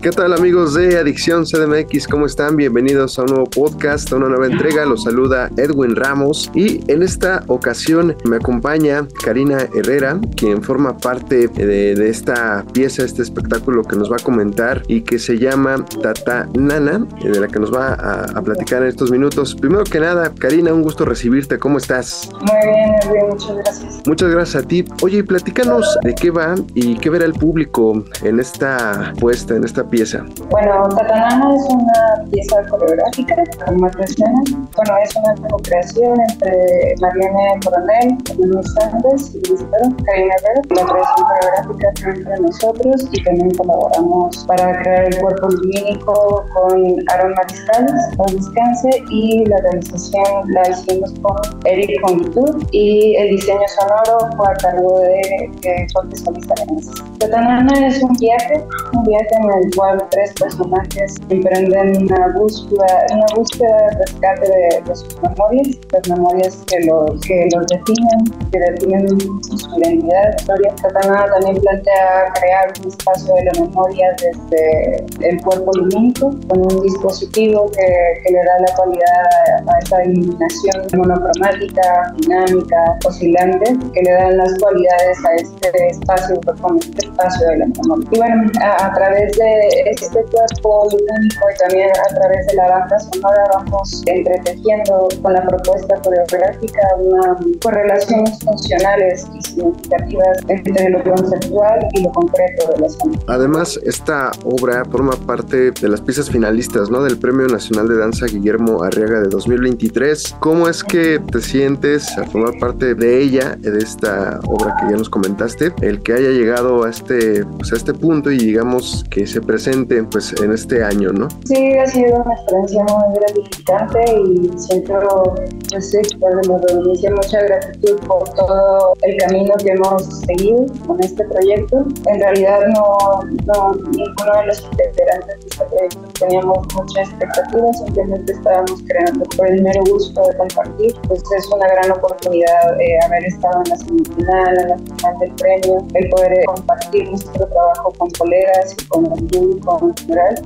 ¿Qué tal amigos de Adicción CDMX? ¿Cómo están? Bienvenidos a un nuevo podcast, a una nueva entrega. Los saluda Edwin Ramos y en esta ocasión me acompaña Karina Herrera, quien forma parte de, esta pieza, este espectáculo que nos va a comentar y que se llama Tata Nana, eh, de la que nos va a, platicar en estos minutos. Primero que nada, Karina, un gusto recibirte. ¿Cómo estás? Muy bien, Edwin, muchas gracias. Muchas gracias a ti. Oye, platícanos de qué va y qué verá el público en esta puesta, en esta pieza? Bueno, Tatanana es una pieza coreográfica, como mencionan. Bueno, es una co-creación entre Mariana Coronel, Luis Sánchez y Karina Herrera. La creación coreográfica fue entre nosotros y también colaboramos para crear el cuerpo lumínico con Aaron Mariscal, con Descanse, y la realización la hicimos con Eric Congitur y el diseño sonoro fue a cargo de Jorge Solís Tatanana es un viaje, un viaje en el tres personajes emprenden una búsqueda, una búsqueda de rescate de, sus memorias, las memorias que los, que los definen, que definen su identidad. Historia Katana también plantea crear un espacio de la memoria desde el cuerpo lumínico, con un dispositivo que, que le da la cualidad a esa iluminación monocromática, dinámica, oscilante, que le dan las cualidades a este espacio, este espacio de la memoria. Y bueno, a, a través de este cuerpo lumínico y también a través de la banda sonora vamos entretejiendo con la propuesta coreográfica una correlaciones funcionales y significativas entre lo conceptual y lo concreto de la zona. Además, esta obra forma parte de las piezas finalistas ¿no? del Premio Nacional de Danza Guillermo Arriaga de 2023. ¿Cómo es que te sientes a formar parte de ella, de esta obra que ya nos comentaste, el que haya llegado a este, pues, a este punto y digamos que se presente pues en este año, ¿no? Sí, ha sido una experiencia muy gratificante y siento, yo sé, desde inicio mucha gratitud por todo el camino que hemos seguido con este proyecto. En realidad no, no ninguno de los integrantes de este proyecto teníamos mucha expectativa, simplemente estábamos creando por el mero gusto de compartir. Pues es una gran oportunidad eh, haber estado en la semifinal, en la final del premio, el poder compartir nuestro trabajo con colegas y con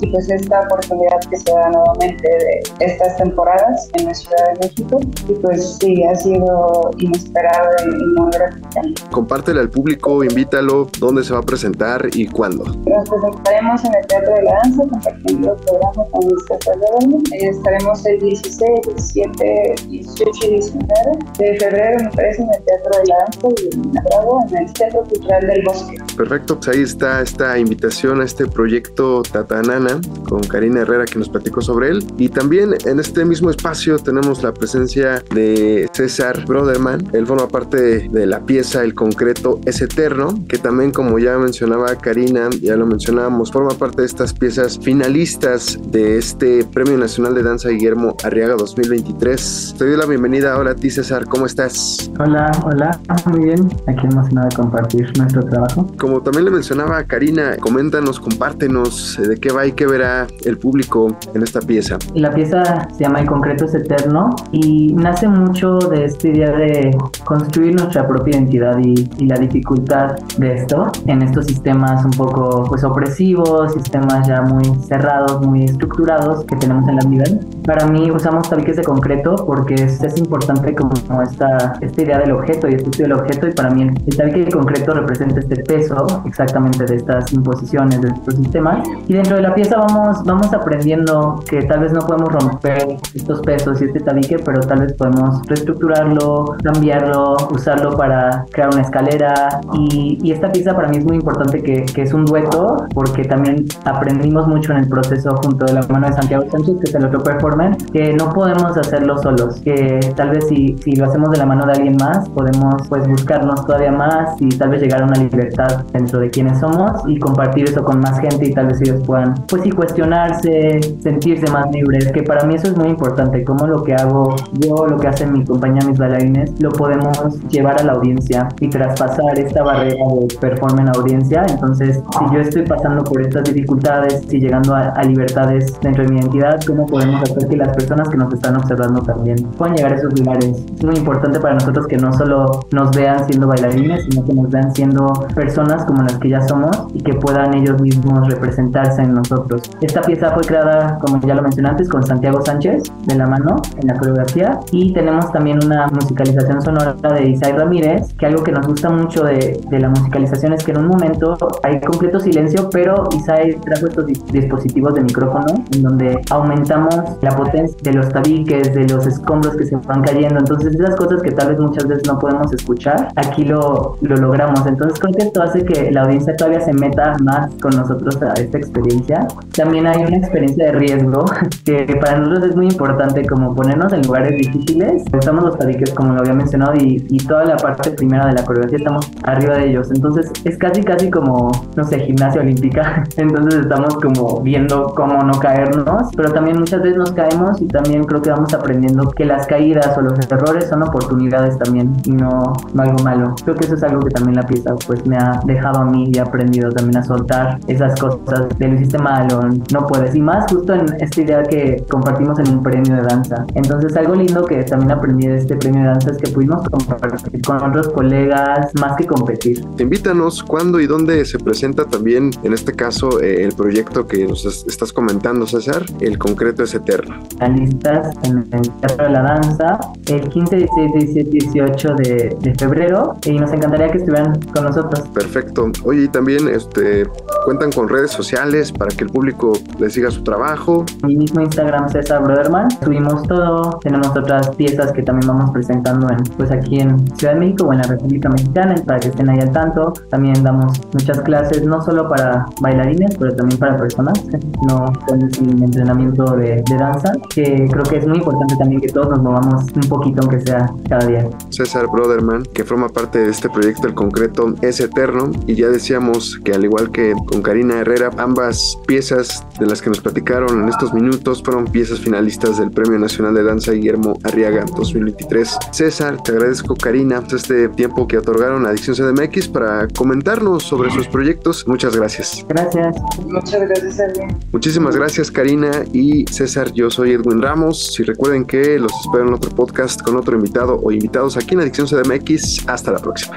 y pues esta oportunidad que se da nuevamente de estas temporadas en la Ciudad de México y pues sí, ha sido inesperado y muy gratificante. Compártelo al público, invítalo, dónde se va a presentar y cuándo. Nos presentaremos en el Teatro de la Danza compartiendo el programa con César de Estaremos el 16, 17, 18 y 19 de febrero, me parece, en el Teatro de la Danza y en Bravo, en el Centro Cultural del Bosque. Perfecto, pues ahí está esta invitación a este proyecto Tatanana con Karina Herrera que nos platicó sobre él. Y también en este mismo espacio tenemos la presencia de César Broderman. Él forma parte de la pieza El concreto es eterno, que también como ya mencionaba Karina, ya lo mencionábamos, forma parte de estas piezas finalistas de este Premio Nacional de Danza Guillermo Arriaga 2023. Te doy la bienvenida ahora a ti César, ¿cómo estás? Hola, hola, muy bien, aquí emocionado de compartir nuestro trabajo. Como también le mencionaba Karina, coméntanos, compártenos de qué va y qué verá el público en esta pieza. La pieza se llama El concreto es eterno y nace mucho de esta idea de construir nuestra propia identidad y, la dificultad de esto en estos sistemas un poco pues opresivos, sistemas ya muy cerrados, muy estructurados que tenemos en la vida. Para mí usamos tabiques de concreto porque es, es importante como esta, esta idea del objeto y este del objeto y para mí el tabique de concreto representa este peso exactamente de estas imposiciones, de estos sistemas y dentro de la pieza vamos, vamos aprendiendo que tal vez no podemos romper estos pesos y este tabique, pero tal vez podemos reestructurarlo, cambiarlo, usarlo para crear una escalera. Y, y esta pieza para mí es muy importante que, que, es un dueto, porque también aprendimos mucho en el proceso junto de la mano de Santiago Sánchez, que es el otro performer, que no podemos hacerlo solos, que tal vez si, si lo hacemos de la mano de alguien más, podemos pues buscarnos todavía más y tal vez llegar a una libertad dentro de quienes somos y compartir eso con más gente y tal vez ellos puedan, pues sí, cuestionarse, sentirse más libres, que para mí eso es muy importante, como lo que hago yo, lo que hace mi compañía, mis bailarines, lo podemos llevar a la audiencia y traspasar esta barrera de performance audiencia. Entonces, si yo estoy pasando por estas dificultades y llegando a, a libertades dentro de mi identidad, ¿cómo podemos hacer que las personas que nos están observando también puedan llegar a esos lugares? Es muy importante para nosotros que no solo nos vean siendo bailarines, sino que nos vean siendo personas como las que ya somos y que puedan ellos mismos representarse en nosotros. Esta pieza fue creada, como ya lo mencioné antes, con Santiago Sánchez de la mano en la coreografía y tenemos también una musicalización sonora de Isai Ramírez, que algo que nos gusta mucho de, de la musicalización es que en un momento hay completo silencio, pero Isai trajo estos dispositivos de micrófono en donde aumentamos la potencia de los tabiques, de los escombros que se van cayendo. Entonces, esas cosas que tal vez muchas veces no podemos escuchar, aquí lo, lo logramos. Entonces, creo que esto hace que la audiencia todavía se meta más con nosotros esta experiencia. También hay una experiencia de riesgo que para nosotros es muy importante, como ponernos en lugares difíciles. Usamos los tabiques, como lo había mencionado, y, y toda la parte primera de la coreografía estamos arriba de ellos. Entonces, es casi, casi como, no sé, gimnasia olímpica. Entonces, estamos como viendo cómo no caernos, pero también muchas veces nos caemos y también creo que vamos aprendiendo que las caídas o los errores son oportunidades también y no, no algo malo. Creo que eso es algo que también la pieza pues me ha dejado a mí y he aprendido también a soltar esas cosas de lo hiciste mal o no puedes. Y más justo en esta idea que compartimos en un premio de danza. Entonces algo lindo que también aprendí de este premio de danza es que pudimos compartir con otros colegas más que competir. Invítanos cuándo y dónde se presenta también, en este caso, eh, el proyecto que nos estás comentando, César, el concreto es eterno. Están listas en el Teatro de la Danza el 15, 16, 17, 18 de, de febrero y nos encantaría que estuvieran con nosotros. Perfecto. Oye, y también este, cuentan con redes sociales para que el público le siga su trabajo. Mi mismo Instagram, César Broderman, subimos todo. Tenemos otras piezas que también vamos presentando en, pues aquí en Ciudad de México o en la República Mexicana para que estén ahí al tanto. También damos muchas clases, no solo para bailarines, pero también para personas, no con entrenamiento de, de danza, que creo que es muy importante también que todos nos movamos un poquito, aunque sea cada día. César Broderman, que forma parte de este proyecto El Concreto, es eterno y ya decíamos que al igual que con Karina Herrera, ambas piezas de las que nos platicaron en estos minutos fueron piezas finalistas del Premio Nacional de Danza Guillermo Arriaga 2023. César, te agradezco Karina este tiempo que otorgaron a Adicción CDMX para comentarnos sobre sus proyectos. Muchas gracias. Gracias. Muchas gracias, Edwin. Muchísimas gracias Karina y César. Yo soy Edwin Ramos. Si recuerden que los espero en otro podcast con otro invitado o invitados aquí en Adicción CDMX. Hasta la próxima.